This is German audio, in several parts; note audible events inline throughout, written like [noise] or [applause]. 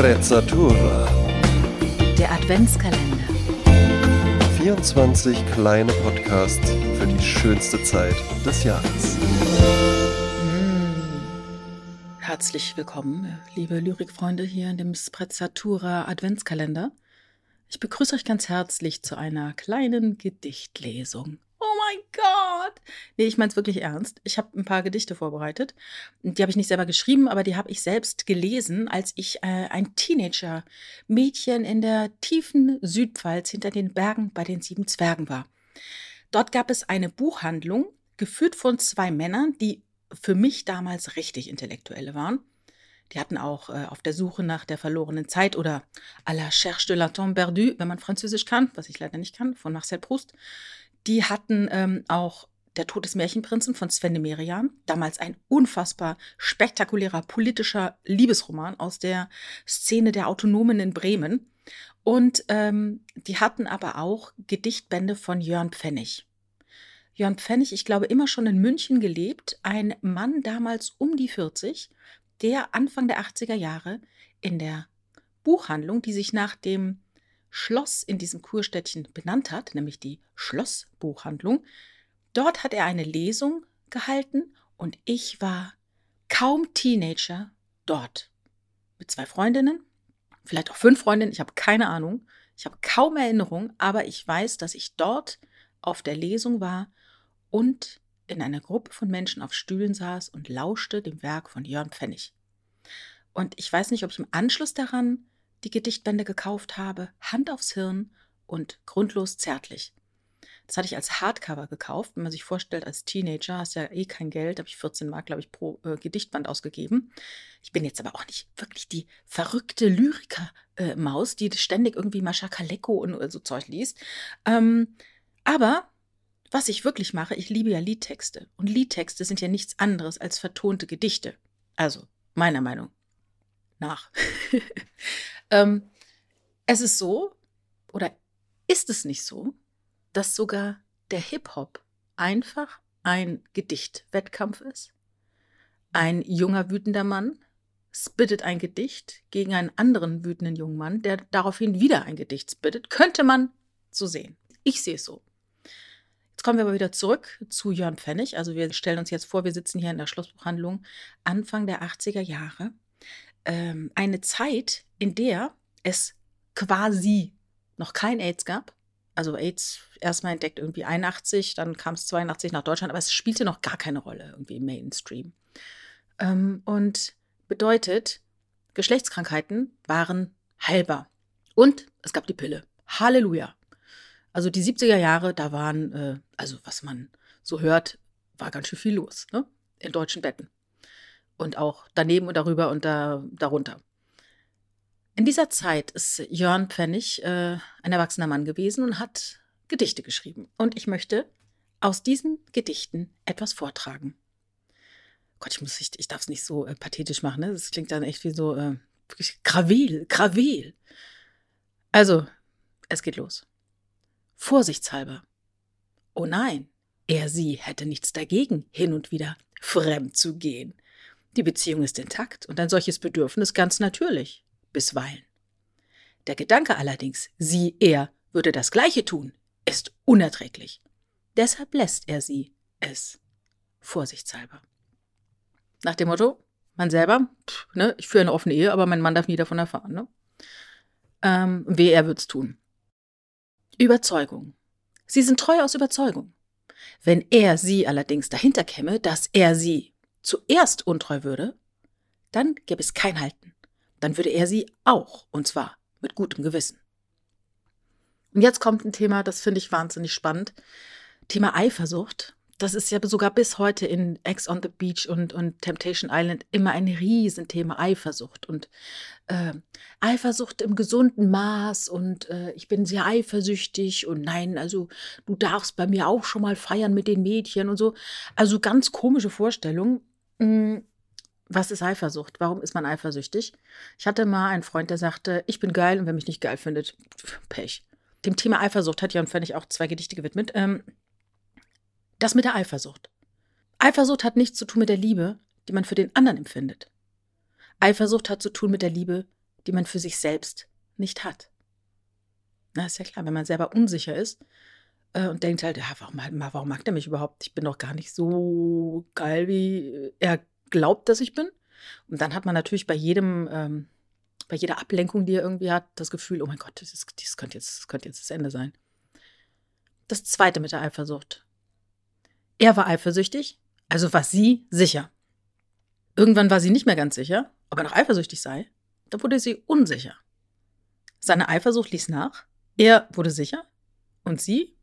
Sprezzatura. Der Adventskalender. 24 kleine Podcasts für die schönste Zeit des Jahres. Herzlich willkommen, liebe Lyrikfreunde, hier in dem Sprezzatura Adventskalender. Ich begrüße euch ganz herzlich zu einer kleinen Gedichtlesung. Mein Gott! Nee, ich meine es wirklich ernst. Ich habe ein paar Gedichte vorbereitet. Die habe ich nicht selber geschrieben, aber die habe ich selbst gelesen, als ich äh, ein Teenager-Mädchen in der tiefen Südpfalz hinter den Bergen bei den sieben Zwergen war. Dort gab es eine Buchhandlung, geführt von zwei Männern, die für mich damals richtig Intellektuelle waren. Die hatten auch äh, auf der Suche nach der verlorenen Zeit oder à la cherche de la tombe perdue, wenn man Französisch kann, was ich leider nicht kann, von Marcel Proust. Die hatten ähm, auch Der Tod des Märchenprinzen von Sven de Merian, damals ein unfassbar spektakulärer politischer Liebesroman aus der Szene der Autonomen in Bremen. Und ähm, die hatten aber auch Gedichtbände von Jörn Pfennig. Jörn Pfennig, ich glaube, immer schon in München gelebt, ein Mann damals um die 40, der Anfang der 80er Jahre in der Buchhandlung, die sich nach dem Schloss in diesem Kurstädtchen benannt hat, nämlich die Schlossbuchhandlung, dort hat er eine Lesung gehalten und ich war kaum Teenager dort. Mit zwei Freundinnen, vielleicht auch fünf Freundinnen, ich habe keine Ahnung. Ich habe kaum Erinnerung, aber ich weiß, dass ich dort auf der Lesung war und in einer Gruppe von Menschen auf Stühlen saß und lauschte dem Werk von Jörn Pfennig. Und ich weiß nicht, ob ich im Anschluss daran die Gedichtbände gekauft habe, Hand aufs Hirn und grundlos zärtlich. Das hatte ich als Hardcover gekauft. Wenn man sich vorstellt, als Teenager hast du ja eh kein Geld, habe ich 14 Mark, glaube ich, pro äh, Gedichtband ausgegeben. Ich bin jetzt aber auch nicht wirklich die verrückte Lyriker-Maus, äh, die ständig irgendwie Mascha Kaleko und äh, so Zeug liest. Ähm, aber was ich wirklich mache, ich liebe ja Liedtexte. Und Liedtexte sind ja nichts anderes als vertonte Gedichte. Also, meiner Meinung nach. [laughs] ähm, es ist so, oder ist es nicht so, dass sogar der Hip-Hop einfach ein Gedichtwettkampf ist? Ein junger, wütender Mann spittet ein Gedicht gegen einen anderen wütenden jungen Mann, der daraufhin wieder ein Gedicht spittet. Könnte man so sehen. Ich sehe es so. Jetzt kommen wir aber wieder zurück zu Jörn Pfennig. Also wir stellen uns jetzt vor, wir sitzen hier in der Schlossbuchhandlung Anfang der 80er Jahre. Ähm, eine Zeit, in der es quasi noch kein AIDS gab. Also AIDS erstmal entdeckt irgendwie 81, dann kam es 82 nach Deutschland, aber es spielte noch gar keine Rolle irgendwie im Mainstream. Ähm, und bedeutet, Geschlechtskrankheiten waren heilbar. Und es gab die Pille. Halleluja. Also die 70er Jahre, da waren, äh, also was man so hört, war ganz schön viel los, ne? In deutschen Betten. Und auch daneben und darüber und da, darunter. In dieser Zeit ist Jörn Pfennig äh, ein erwachsener Mann gewesen und hat Gedichte geschrieben. Und ich möchte aus diesen Gedichten etwas vortragen. Gott, ich muss, ich, ich darf es nicht so äh, pathetisch machen, ne? Das klingt dann echt wie so äh, Gravel, Gravel. Also, es geht los. Vorsichtshalber. Oh nein, er sie hätte nichts dagegen, hin und wieder fremd zu gehen. Die Beziehung ist intakt und ein solches Bedürfnis ganz natürlich, bisweilen. Der Gedanke allerdings, sie, er würde das Gleiche tun, ist unerträglich. Deshalb lässt er sie es vorsichtshalber. Nach dem Motto, man selber, pff, ne, ich führe eine offene Ehe, aber mein Mann darf nie davon erfahren. Ne? Ähm, weh, er wird's tun. Überzeugung. Sie sind treu aus Überzeugung. Wenn er sie allerdings dahinter käme, dass er sie zuerst untreu würde, dann gäbe es kein Halten. Dann würde er sie auch, und zwar mit gutem Gewissen. Und jetzt kommt ein Thema, das finde ich wahnsinnig spannend. Thema Eifersucht das ist ja sogar bis heute in Ex on the Beach und, und Temptation Island immer ein Riesenthema Eifersucht und äh, Eifersucht im gesunden Maß und äh, ich bin sehr eifersüchtig und nein, also du darfst bei mir auch schon mal feiern mit den Mädchen und so. Also ganz komische Vorstellung. Hm, was ist Eifersucht? Warum ist man eifersüchtig? Ich hatte mal einen Freund, der sagte, ich bin geil und wer mich nicht geil findet, Pech. Dem Thema Eifersucht hat Jan Pfennig auch zwei Gedichte gewidmet. Ähm, das mit der Eifersucht. Eifersucht hat nichts zu tun mit der Liebe, die man für den anderen empfindet. Eifersucht hat zu tun mit der Liebe, die man für sich selbst nicht hat. Na, ist ja klar, wenn man selber unsicher ist und denkt halt, ja, warum, warum mag der mich überhaupt? Ich bin doch gar nicht so geil, wie er glaubt, dass ich bin. Und dann hat man natürlich bei jedem, ähm, bei jeder Ablenkung, die er irgendwie hat, das Gefühl, oh mein Gott, das, das, könnte jetzt, das könnte jetzt das Ende sein. Das zweite mit der Eifersucht. Er war eifersüchtig, also war sie sicher. Irgendwann war sie nicht mehr ganz sicher, ob er noch eifersüchtig sei. Da wurde sie unsicher. Seine Eifersucht ließ nach, er wurde sicher und sie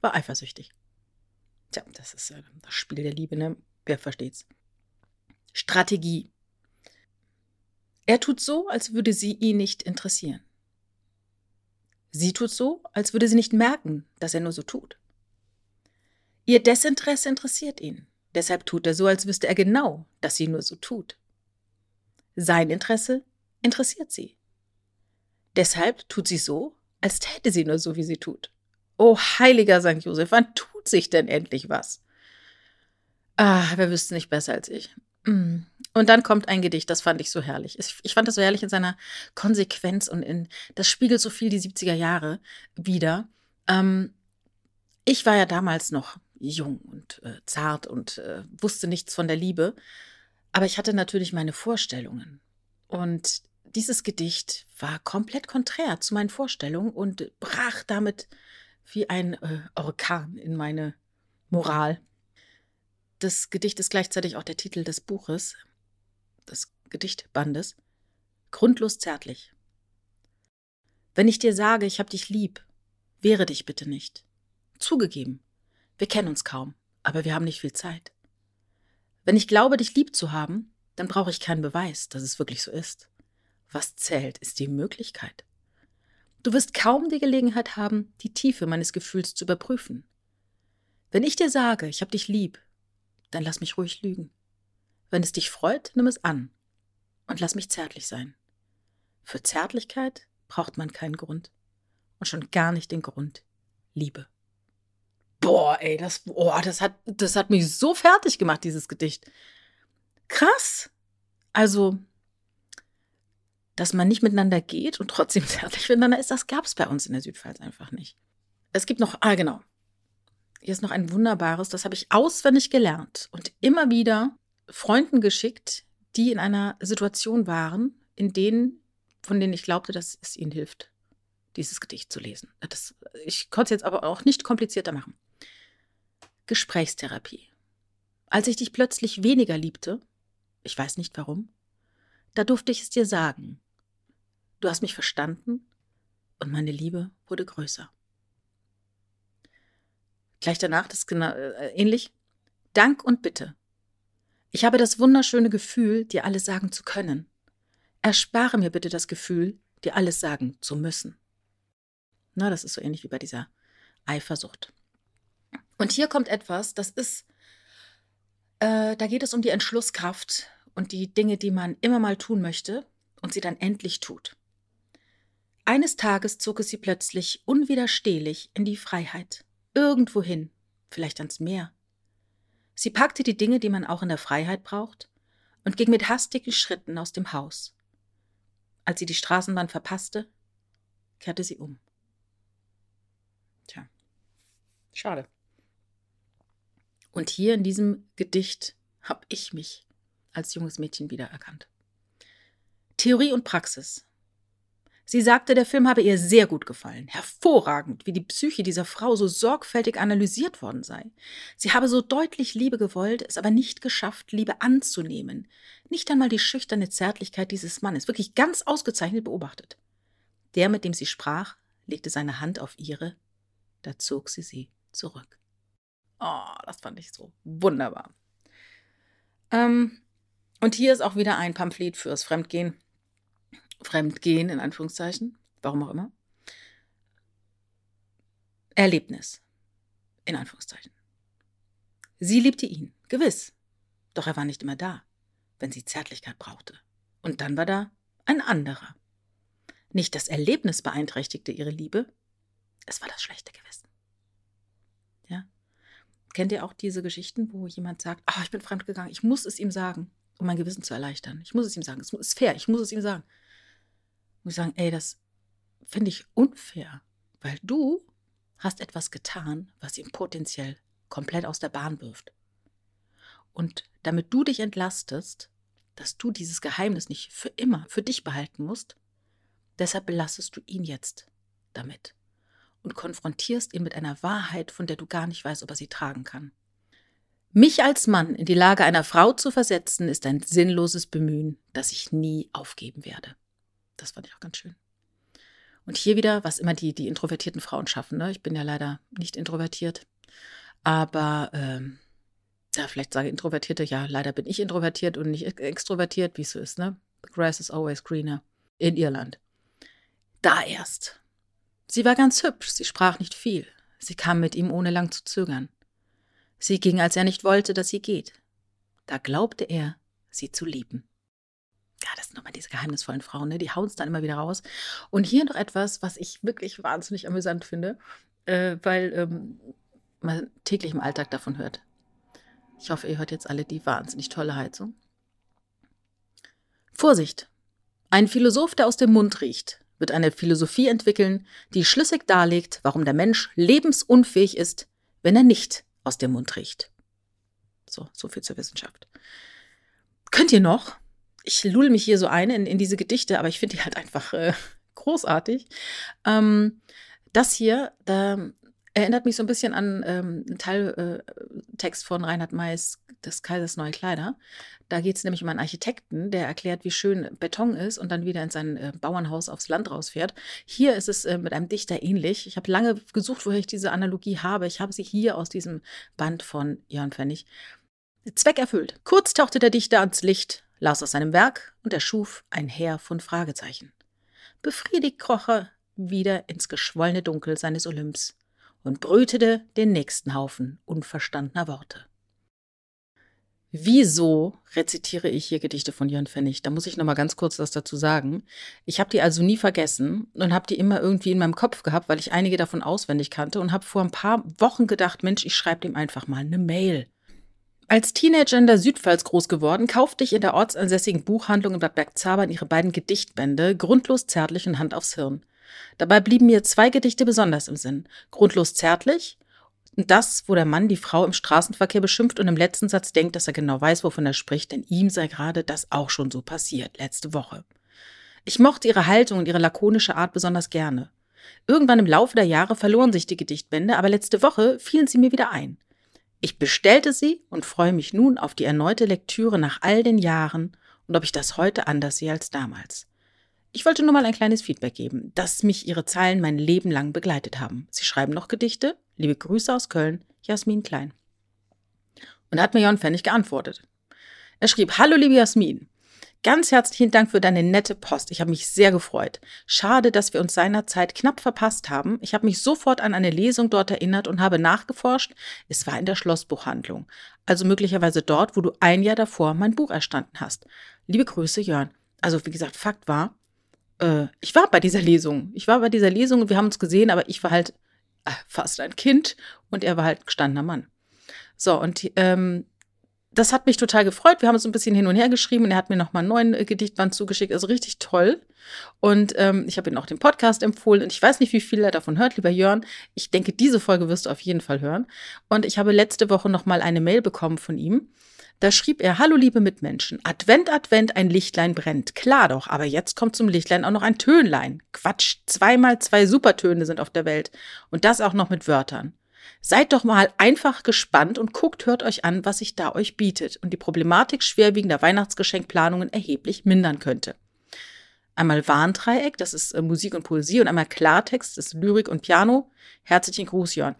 war eifersüchtig. Tja, das ist äh, das Spiel der Liebe, ne? Wer versteht's? Strategie. Er tut so, als würde sie ihn nicht interessieren. Sie tut so, als würde sie nicht merken, dass er nur so tut. Ihr Desinteresse interessiert ihn. Deshalb tut er so, als wüsste er genau, dass sie nur so tut. Sein Interesse interessiert sie. Deshalb tut sie so, als täte sie nur so, wie sie tut. O heiliger St. Josef, wann tut sich denn endlich was? Ah, wer wüsste nicht besser als ich. Mm. Und dann kommt ein Gedicht, das fand ich so herrlich. Ich fand das so herrlich in seiner Konsequenz und in, das spiegelt so viel die 70er Jahre wieder. Ähm, ich war ja damals noch jung und äh, zart und äh, wusste nichts von der Liebe, aber ich hatte natürlich meine Vorstellungen. Und dieses Gedicht war komplett konträr zu meinen Vorstellungen und brach damit wie ein äh, Orkan in meine Moral. Das Gedicht ist gleichzeitig auch der Titel des Buches, des Gedichtbandes. Grundlos zärtlich. Wenn ich dir sage, ich hab dich lieb, wehre dich bitte nicht. Zugegeben, wir kennen uns kaum, aber wir haben nicht viel Zeit. Wenn ich glaube, dich lieb zu haben, dann brauche ich keinen Beweis, dass es wirklich so ist. Was zählt, ist die Möglichkeit. Du wirst kaum die Gelegenheit haben, die Tiefe meines Gefühls zu überprüfen. Wenn ich dir sage, ich hab dich lieb, dann lass mich ruhig lügen. Wenn es dich freut, nimm es an und lass mich zärtlich sein. Für Zärtlichkeit braucht man keinen Grund und schon gar nicht den Grund Liebe. Boah, ey, das, oh, das, hat, das hat mich so fertig gemacht, dieses Gedicht. Krass. Also, dass man nicht miteinander geht und trotzdem zärtlich miteinander ist, das gab es bei uns in der Südpfalz einfach nicht. Es gibt noch, ah, genau. Hier ist noch ein wunderbares, das habe ich auswendig gelernt und immer wieder Freunden geschickt, die in einer Situation waren, in denen, von denen ich glaubte, dass es ihnen hilft, dieses Gedicht zu lesen. Das, ich konnte es jetzt aber auch nicht komplizierter machen. Gesprächstherapie. Als ich dich plötzlich weniger liebte, ich weiß nicht warum, da durfte ich es dir sagen. Du hast mich verstanden und meine Liebe wurde größer. Gleich danach, das ist genau, äh, ähnlich. Dank und Bitte. Ich habe das wunderschöne Gefühl, dir alles sagen zu können. Erspare mir bitte das Gefühl, dir alles sagen zu müssen. Na, das ist so ähnlich wie bei dieser Eifersucht. Und hier kommt etwas, das ist, äh, da geht es um die Entschlusskraft und die Dinge, die man immer mal tun möchte und sie dann endlich tut. Eines Tages zog es sie plötzlich unwiderstehlich in die Freiheit, irgendwohin, vielleicht ans Meer. Sie packte die Dinge, die man auch in der Freiheit braucht, und ging mit hastigen Schritten aus dem Haus. Als sie die Straßenbahn verpasste, kehrte sie um. Tja, schade. Und hier in diesem Gedicht habe ich mich als junges Mädchen wiedererkannt. Theorie und Praxis. Sie sagte, der Film habe ihr sehr gut gefallen. Hervorragend, wie die Psyche dieser Frau so sorgfältig analysiert worden sei. Sie habe so deutlich Liebe gewollt, es aber nicht geschafft, Liebe anzunehmen. Nicht einmal die schüchterne Zärtlichkeit dieses Mannes, wirklich ganz ausgezeichnet beobachtet. Der, mit dem sie sprach, legte seine Hand auf ihre, da zog sie sie zurück. Oh, das fand ich so wunderbar. Ähm, und hier ist auch wieder ein Pamphlet fürs Fremdgehen. Fremdgehen in Anführungszeichen, warum auch immer. Erlebnis in Anführungszeichen. Sie liebte ihn, gewiss, doch er war nicht immer da, wenn sie Zärtlichkeit brauchte. Und dann war da ein anderer. Nicht das Erlebnis beeinträchtigte ihre Liebe, es war das schlechte Gewissen. Kennt ihr auch diese Geschichten, wo jemand sagt, ah, ich bin fremdgegangen, ich muss es ihm sagen, um mein Gewissen zu erleichtern. Ich muss es ihm sagen. Es ist fair, ich muss es ihm sagen. Und sagen, ey, das finde ich unfair, weil du hast etwas getan, was ihn potenziell komplett aus der Bahn wirft. Und damit du dich entlastest, dass du dieses Geheimnis nicht für immer für dich behalten musst, deshalb belastest du ihn jetzt damit und konfrontierst ihn mit einer Wahrheit, von der du gar nicht weißt, ob er sie tragen kann. Mich als Mann in die Lage einer Frau zu versetzen, ist ein sinnloses Bemühen, das ich nie aufgeben werde. Das fand ich auch ganz schön. Und hier wieder, was immer die, die introvertierten Frauen schaffen. Ne? Ich bin ja leider nicht introvertiert. Aber ähm, ja, vielleicht sage Introvertierte, ja, leider bin ich introvertiert und nicht extrovertiert, wie es so ist, ne? The grass is always greener in Irland. Da erst. Sie war ganz hübsch, sie sprach nicht viel. Sie kam mit ihm ohne lang zu zögern. Sie ging, als er nicht wollte, dass sie geht. Da glaubte er, sie zu lieben. Sind nochmal diese geheimnisvollen Frauen, ne? die hauen es dann immer wieder raus. Und hier noch etwas, was ich wirklich wahnsinnig amüsant finde, äh, weil ähm, man täglich im Alltag davon hört. Ich hoffe, ihr hört jetzt alle die wahnsinnig tolle Heizung. Vorsicht! Ein Philosoph, der aus dem Mund riecht, wird eine Philosophie entwickeln, die schlüssig darlegt, warum der Mensch lebensunfähig ist, wenn er nicht aus dem Mund riecht. So, so viel zur Wissenschaft. Könnt ihr noch? Ich lull mich hier so ein in, in diese Gedichte, aber ich finde die halt einfach äh, großartig. Ähm, das hier, da Erinnert mich so ein bisschen an ähm, einen Teiltext äh, von Reinhard Mays, des Kaisers Neue Kleider. Da geht es nämlich um einen Architekten, der erklärt, wie schön Beton ist und dann wieder in sein äh, Bauernhaus aufs Land rausfährt. Hier ist es äh, mit einem Dichter ähnlich. Ich habe lange gesucht, woher ich diese Analogie habe. Ich habe sie hier aus diesem Band von Jörn Pfennig. Zweck erfüllt. Kurz tauchte der Dichter ans Licht, las aus seinem Werk und erschuf ein Heer von Fragezeichen. Befriedigt kroch er wieder ins geschwollene Dunkel seines Olymps und brütete den nächsten Haufen unverstandener Worte. Wieso rezitiere ich hier Gedichte von Jörn Pfennig? Da muss ich noch mal ganz kurz was dazu sagen. Ich habe die also nie vergessen und habe die immer irgendwie in meinem Kopf gehabt, weil ich einige davon auswendig kannte und habe vor ein paar Wochen gedacht, Mensch, ich schreibe dem einfach mal eine Mail. Als Teenager in der Südpfalz groß geworden, kaufte ich in der ortsansässigen Buchhandlung in Bad Bergzabern ihre beiden Gedichtbände Grundlos zärtlich und Hand aufs Hirn. Dabei blieben mir zwei Gedichte besonders im Sinn. Grundlos zärtlich und das, wo der Mann die Frau im Straßenverkehr beschimpft und im letzten Satz denkt, dass er genau weiß, wovon er spricht, denn ihm sei gerade das auch schon so passiert, letzte Woche. Ich mochte ihre Haltung und ihre lakonische Art besonders gerne. Irgendwann im Laufe der Jahre verloren sich die Gedichtbände, aber letzte Woche fielen sie mir wieder ein. Ich bestellte sie und freue mich nun auf die erneute Lektüre nach all den Jahren und ob ich das heute anders sehe als damals. Ich wollte nur mal ein kleines Feedback geben, dass mich Ihre Zeilen mein Leben lang begleitet haben. Sie schreiben noch Gedichte? Liebe Grüße aus Köln, Jasmin Klein. Und da hat mir Jon Pfennig geantwortet. Er schrieb, Hallo liebe Jasmin, ganz herzlichen Dank für deine nette Post. Ich habe mich sehr gefreut. Schade, dass wir uns seinerzeit knapp verpasst haben. Ich habe mich sofort an eine Lesung dort erinnert und habe nachgeforscht. Es war in der Schlossbuchhandlung. Also möglicherweise dort, wo du ein Jahr davor mein Buch erstanden hast. Liebe Grüße, Jörn. Also wie gesagt, Fakt war, äh, ich war bei dieser Lesung. Ich war bei dieser Lesung und wir haben uns gesehen, aber ich war halt äh, fast ein Kind und er war halt gestandener Mann. So, und ähm, das hat mich total gefreut. Wir haben uns ein bisschen hin und her geschrieben und er hat mir nochmal einen neuen äh, Gedichtband zugeschickt. Also richtig toll. Und ähm, ich habe ihm auch den Podcast empfohlen und ich weiß nicht, wie viel er davon hört, lieber Jörn. Ich denke, diese Folge wirst du auf jeden Fall hören. Und ich habe letzte Woche nochmal eine Mail bekommen von ihm. Da schrieb er, Hallo liebe Mitmenschen, Advent, Advent, ein Lichtlein brennt. Klar doch, aber jetzt kommt zum Lichtlein auch noch ein Tönlein. Quatsch, zweimal zwei Supertöne sind auf der Welt. Und das auch noch mit Wörtern. Seid doch mal einfach gespannt und guckt, hört euch an, was sich da euch bietet und die Problematik schwerwiegender Weihnachtsgeschenkplanungen erheblich mindern könnte. Einmal Warndreieck, das ist äh, Musik und Poesie, und einmal Klartext, das ist Lyrik und Piano. Herzlichen Gruß, Jörn.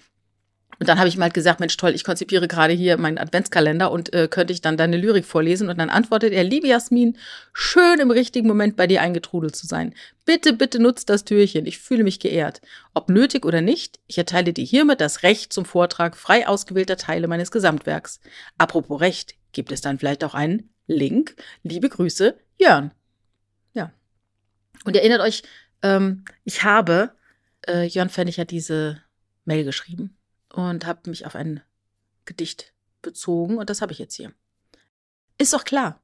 Und dann habe ich mal gesagt, Mensch, toll, ich konzipiere gerade hier meinen Adventskalender und äh, könnte ich dann deine Lyrik vorlesen? Und dann antwortet er, liebe Jasmin, schön im richtigen Moment bei dir eingetrudelt zu sein. Bitte, bitte nutzt das Türchen. Ich fühle mich geehrt. Ob nötig oder nicht, ich erteile dir hiermit das Recht zum Vortrag frei ausgewählter Teile meines Gesamtwerks. Apropos Recht, gibt es dann vielleicht auch einen Link? Liebe Grüße, Jörn. Ja. Und erinnert euch, ähm, ich habe, äh, Jörn Pfennig hat diese Mail geschrieben und habe mich auf ein Gedicht bezogen und das habe ich jetzt hier. Ist doch klar.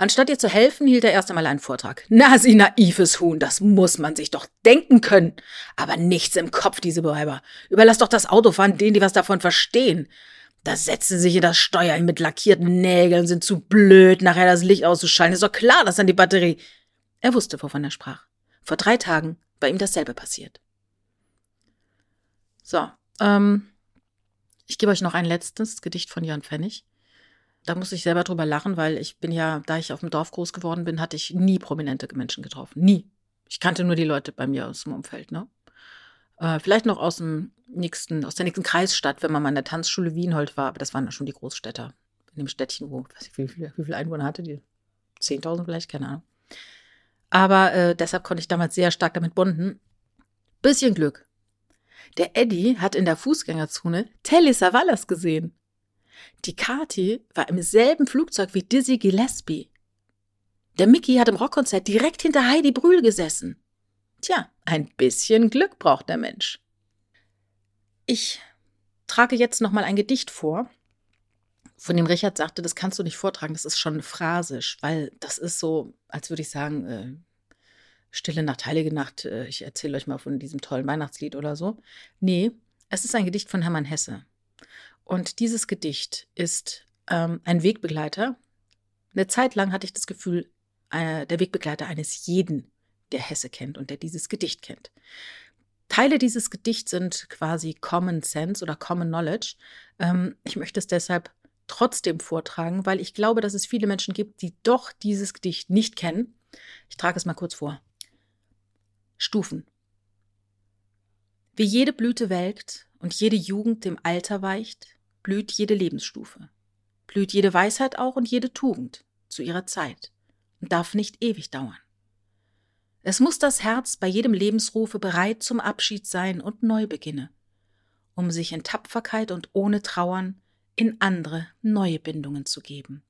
Anstatt ihr zu helfen, hielt er erst einmal einen Vortrag. Na, sie naives Huhn, das muss man sich doch denken können. Aber nichts im Kopf, diese Bewerber. Überlass doch das Autofahren denen, die was davon verstehen. Da setzen sie sich in das Steuer mit lackierten Nägeln, sind zu blöd, nachher das Licht auszuschalten. Ist doch klar, dass dann die Batterie. Er wusste, wovon er sprach. Vor drei Tagen war ihm dasselbe passiert. So, ähm, ich gebe euch noch ein letztes Gedicht von Jörn Pfennig. Da muss ich selber drüber lachen, weil ich bin ja, da ich auf dem Dorf groß geworden bin, hatte ich nie prominente Menschen getroffen. Nie. Ich kannte nur die Leute bei mir aus dem Umfeld, ne? Äh, vielleicht noch aus dem nächsten, aus der nächsten Kreisstadt, wenn man mal in der Tanzschule Wienhold war, aber das waren ja schon die Großstädter. In dem Städtchen, wo, weiß ich, wie viele, wie viele Einwohner hatte die? 10.000 vielleicht, keine Ahnung. Aber äh, deshalb konnte ich damals sehr stark damit bonden. Bisschen Glück. Der Eddie hat in der Fußgängerzone Telly Savalas gesehen. Die Kati war im selben Flugzeug wie Dizzy Gillespie. Der Mickey hat im Rockkonzert direkt hinter Heidi Brühl gesessen. Tja, ein bisschen Glück braucht der Mensch. Ich trage jetzt noch mal ein Gedicht vor, von dem Richard sagte, das kannst du nicht vortragen, das ist schon phrasisch, weil das ist so, als würde ich sagen, äh, Stille Nacht, Heilige Nacht, äh, ich erzähle euch mal von diesem tollen Weihnachtslied oder so. Nee, es ist ein Gedicht von Hermann Hesse. Und dieses Gedicht ist ähm, ein Wegbegleiter. Eine Zeit lang hatte ich das Gefühl, äh, der Wegbegleiter eines jeden, der Hesse kennt und der dieses Gedicht kennt. Teile dieses Gedichts sind quasi Common Sense oder Common Knowledge. Ähm, ich möchte es deshalb trotzdem vortragen, weil ich glaube, dass es viele Menschen gibt, die doch dieses Gedicht nicht kennen. Ich trage es mal kurz vor. Stufen. Wie jede Blüte welkt und jede Jugend dem Alter weicht, blüht jede Lebensstufe. Blüht jede Weisheit auch und jede Tugend zu ihrer Zeit und darf nicht ewig dauern. Es muss das Herz bei jedem Lebensrufe bereit zum Abschied sein und neu beginne, um sich in Tapferkeit und ohne Trauern in andere neue Bindungen zu geben.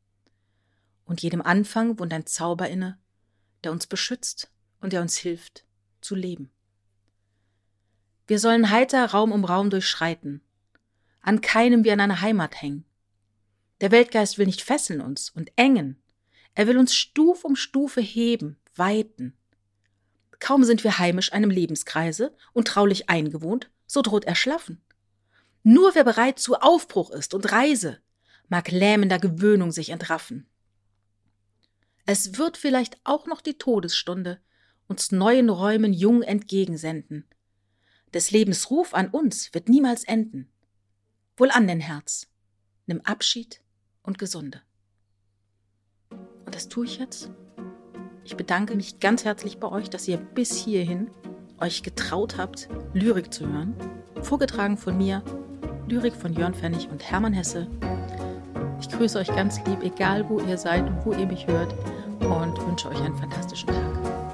Und jedem Anfang wohnt ein Zauber inne, der uns beschützt und der uns hilft zu leben. Wir sollen heiter Raum um Raum durchschreiten, an keinem wie an einer Heimat hängen. Der Weltgeist will nicht fesseln uns und engen, er will uns Stuf um Stufe heben, weiten. Kaum sind wir heimisch einem Lebenskreise und traulich eingewohnt, so droht er schlaffen. Nur wer bereit zu Aufbruch ist und Reise, mag lähmender Gewöhnung sich entraffen. Es wird vielleicht auch noch die Todesstunde uns neuen Räumen jung entgegensenden. Des Lebens Ruf an uns wird niemals enden. Wohl an den Herz, nimm Abschied und Gesunde. Und das tue ich jetzt. Ich bedanke mich ganz herzlich bei euch, dass ihr bis hierhin euch getraut habt, Lyrik zu hören. Vorgetragen von mir, Lyrik von Jörn Pfennig und Hermann Hesse. Ich grüße euch ganz lieb, egal wo ihr seid und wo ihr mich hört und wünsche euch einen fantastischen Tag.